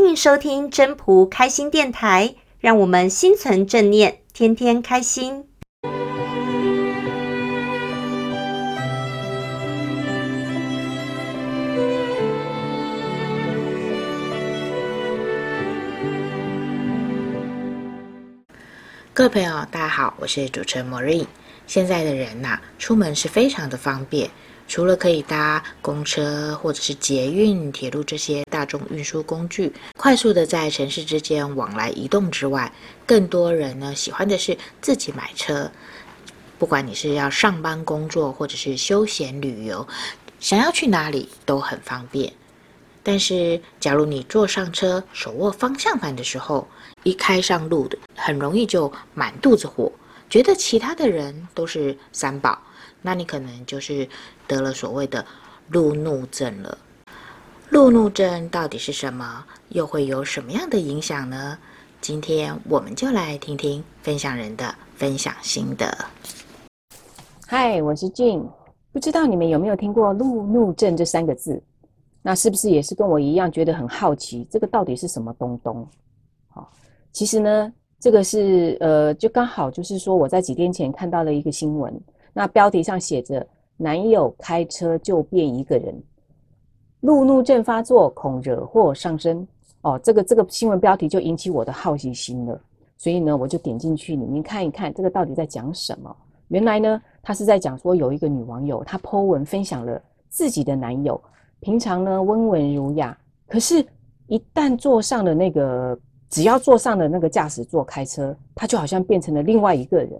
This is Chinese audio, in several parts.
欢迎收听真仆开心电台，让我们心存正念，天天开心。各位朋友，大家好，我是主持人 Maureen。现在的人呐、出门是非常的方便。除了可以搭公车或者是捷运、铁路这些大众运输工具，快速的在城市之间往来移动之外，更多人呢喜欢的是自己买车。不管你是要上班工作，或者是休闲旅游，想要去哪里都很方便。但是，假如你坐上车，手握方向盘的时候，一开上路的，很容易就满肚子火，觉得其他的人都是三宝。那你可能就是得了所谓的路怒症了。路怒症到底是什么？又会有什么样的影响呢？今天我们就来听听分享人的分享心得。嗨，我是 Jing，不知道你们有没有听过路怒症这三个字？那是不是也是跟我一样觉得很好奇？这个到底是什么东东？好，其实呢，这个是呃，就刚好就是说我在几天前看到了一个新闻。那标题上写着“男友开车就变一个人，路怒症发作，恐惹祸上身”。哦，这个这个新闻标题就引起我的好奇心了，所以呢，我就点进去里面看一看，这个到底在讲什么。原来呢，他是在讲说有一个女网友，她 po 文分享了自己的男友，平常呢温文儒雅，可是，一旦坐上了那个，只要坐上了那个驾驶座开车，他就好像变成了另外一个人。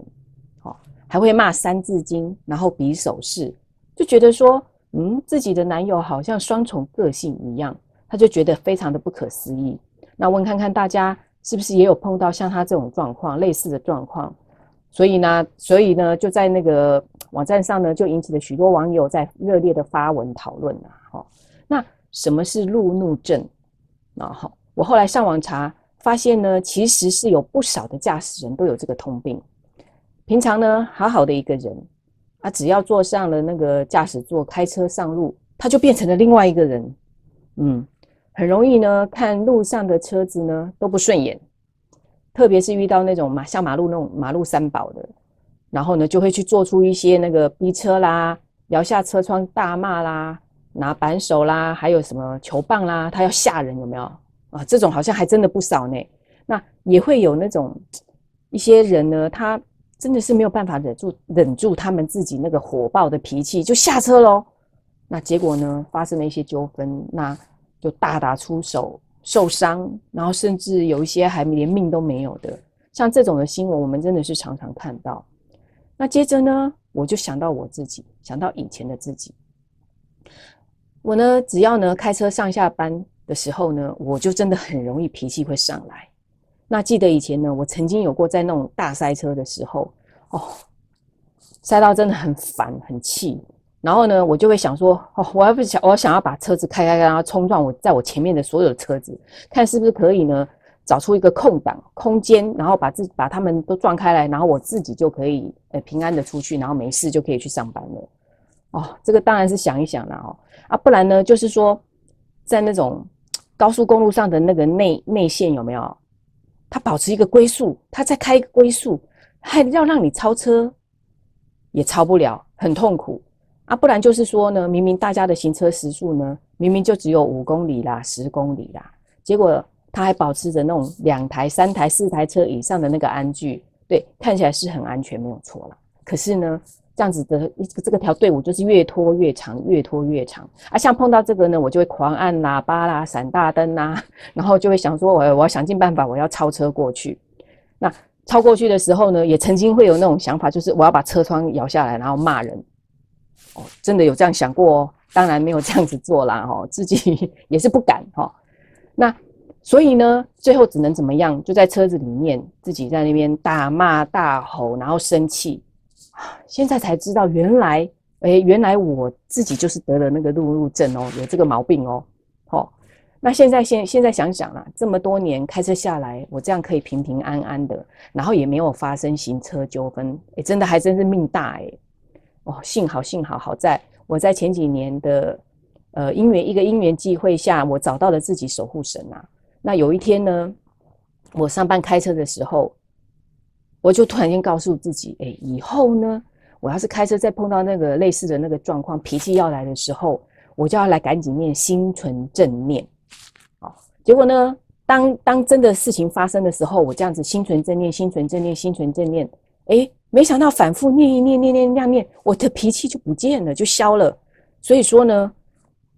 哦还会骂三字经，然后比手势，就觉得说，嗯，自己的男友好像双重个性一样，他就觉得非常的不可思议。那问看看大家是不是也有碰到像他这种状况，类似的状况？所以呢，所以呢，就在那个网站上呢，就引起了许多网友在热烈的发文讨论啊。好，那什么是路怒症？啊，好，我后来上网查，发现呢，其实是有不少的驾驶人都有这个通病。平常呢，好好的一个人，啊，只要坐上了那个驾驶座，开车上路，他就变成了另外一个人。嗯，很容易呢，看路上的车子呢都不顺眼，特别是遇到那种马像马路那种马路三宝的，然后呢就会去做出一些那个逼车啦、摇下车窗大骂啦、拿扳手啦，还有什么球棒啦，他要吓人有没有啊？这种好像还真的不少呢。那也会有那种一些人呢，他。真的是没有办法忍住忍住他们自己那个火爆的脾气，就下车喽。那结果呢，发生了一些纠纷，那就大打出手，受伤，然后甚至有一些还连命都没有的。像这种的新闻，我们真的是常常看到。那接着呢，我就想到我自己，想到以前的自己。我呢，只要呢开车上下班的时候呢，我就真的很容易脾气会上来。那记得以前呢，我曾经有过在那种大塞车的时候，哦，塞到真的很烦很气，然后呢，我就会想说，哦，我要不想，我想要把车子开开，然后冲撞我在我前面的所有的车子，看是不是可以呢，找出一个空档空间，然后把自把他们都撞开来，然后我自己就可以呃平安的出去，然后没事就可以去上班了。哦，这个当然是想一想啦哦，啊，不然呢，就是说在那种高速公路上的那个内内线有没有？他保持一个龟速，他再开一个龟速，还要让你超车，也超不了，很痛苦啊！不然就是说呢，明明大家的行车时速呢，明明就只有五公里啦、十公里啦，结果他还保持着那种两台、三台、四台车以上的那个安距，对，看起来是很安全，没有错啦。可是呢，这样子的一个这个条队伍就是越拖越长，越拖越长啊！像碰到这个呢，我就会狂按喇叭啦、闪大灯啦，然后就会想说，我我要想尽办法，我要超车过去。那超过去的时候呢，也曾经会有那种想法，就是我要把车窗摇下来，然后骂人。哦，真的有这样想过哦，当然没有这样子做啦，哦，自己也是不敢哈。那所以呢，最后只能怎么样？就在车子里面自己在那边大骂大吼，然后生气。现在才知道，原来，哎、原来我自己就是得了那个路怒症哦，有这个毛病哦。好、那现在现现在想想啦，这么多年开车下来，我这样可以平平安安的，然后也没有发生行车纠纷，哎、真的还真是命大哎。哦，幸好幸好好在我在前几年的呃因缘一个因缘际会下，我找到了自己守护神啊。那有一天呢，我上班开车的时候，我就突然间告诉自己，哎，以后呢，我要是开车再碰到那个类似的那个状况，脾气要来的时候，我就要来赶紧念心存正念。好，结果呢，当当真的事情发生的时候，我这样子心存正念，心存正念，心存正念，哎，没想到反复念一念念念那样念，我的脾气就不见了，就消了。所以说呢，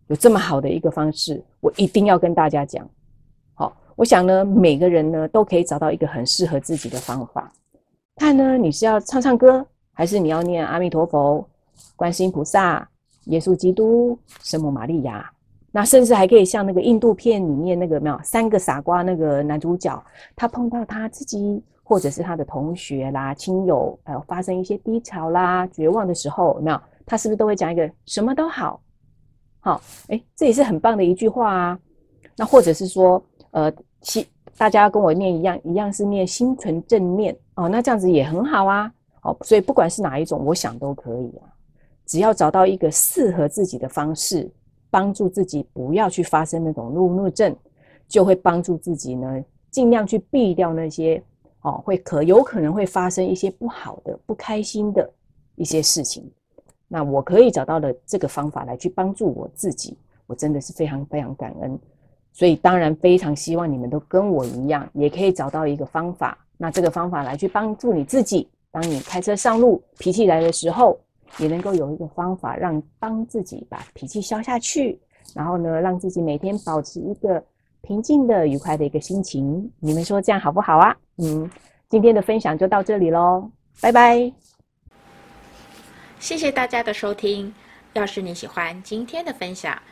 有这么好的一个方式，我一定要跟大家讲。好，我想呢，每个人呢都可以找到一个很适合自己的方法。看呢，你是要唱唱歌，还是你要念阿弥陀佛、观世音菩萨、耶稣基督、圣母玛利亚？那甚至还可以像那个印度片里面那个没有三个傻瓜那个男主角，他碰到他自己或者是他的同学啦、亲友，呃，发生一些低潮啦、绝望的时候，有没有？他是不是都会讲一个什么都好？好，诶，这也是很棒的一句话啊。那或者是说，呃，心大家跟我念一样，一样是念心存正念哦，那这样子也很好啊。好，所以不管是哪一种，我想都可以啊。只要找到一个适合自己的方式，帮助自己不要去发生那种路怒症，就会帮助自己呢，尽量去避掉那些哦，会可有可能会发生一些不好的、不开心的一些事情。那我可以找到的这个方法来去帮助我自己，我真的是非常非常感恩。所以当然非常希望你们都跟我一样，也可以找到一个方法。那这个方法来去帮助你自己，当你开车上路脾气来的时候，也能够有一个方法让帮自己把脾气消下去，然后呢，让自己每天保持一个平静的、愉快的一个心情。你们说这样好不好啊？嗯，今天的分享就到这里喽，拜拜。谢谢大家的收听。要是你喜欢今天的分享，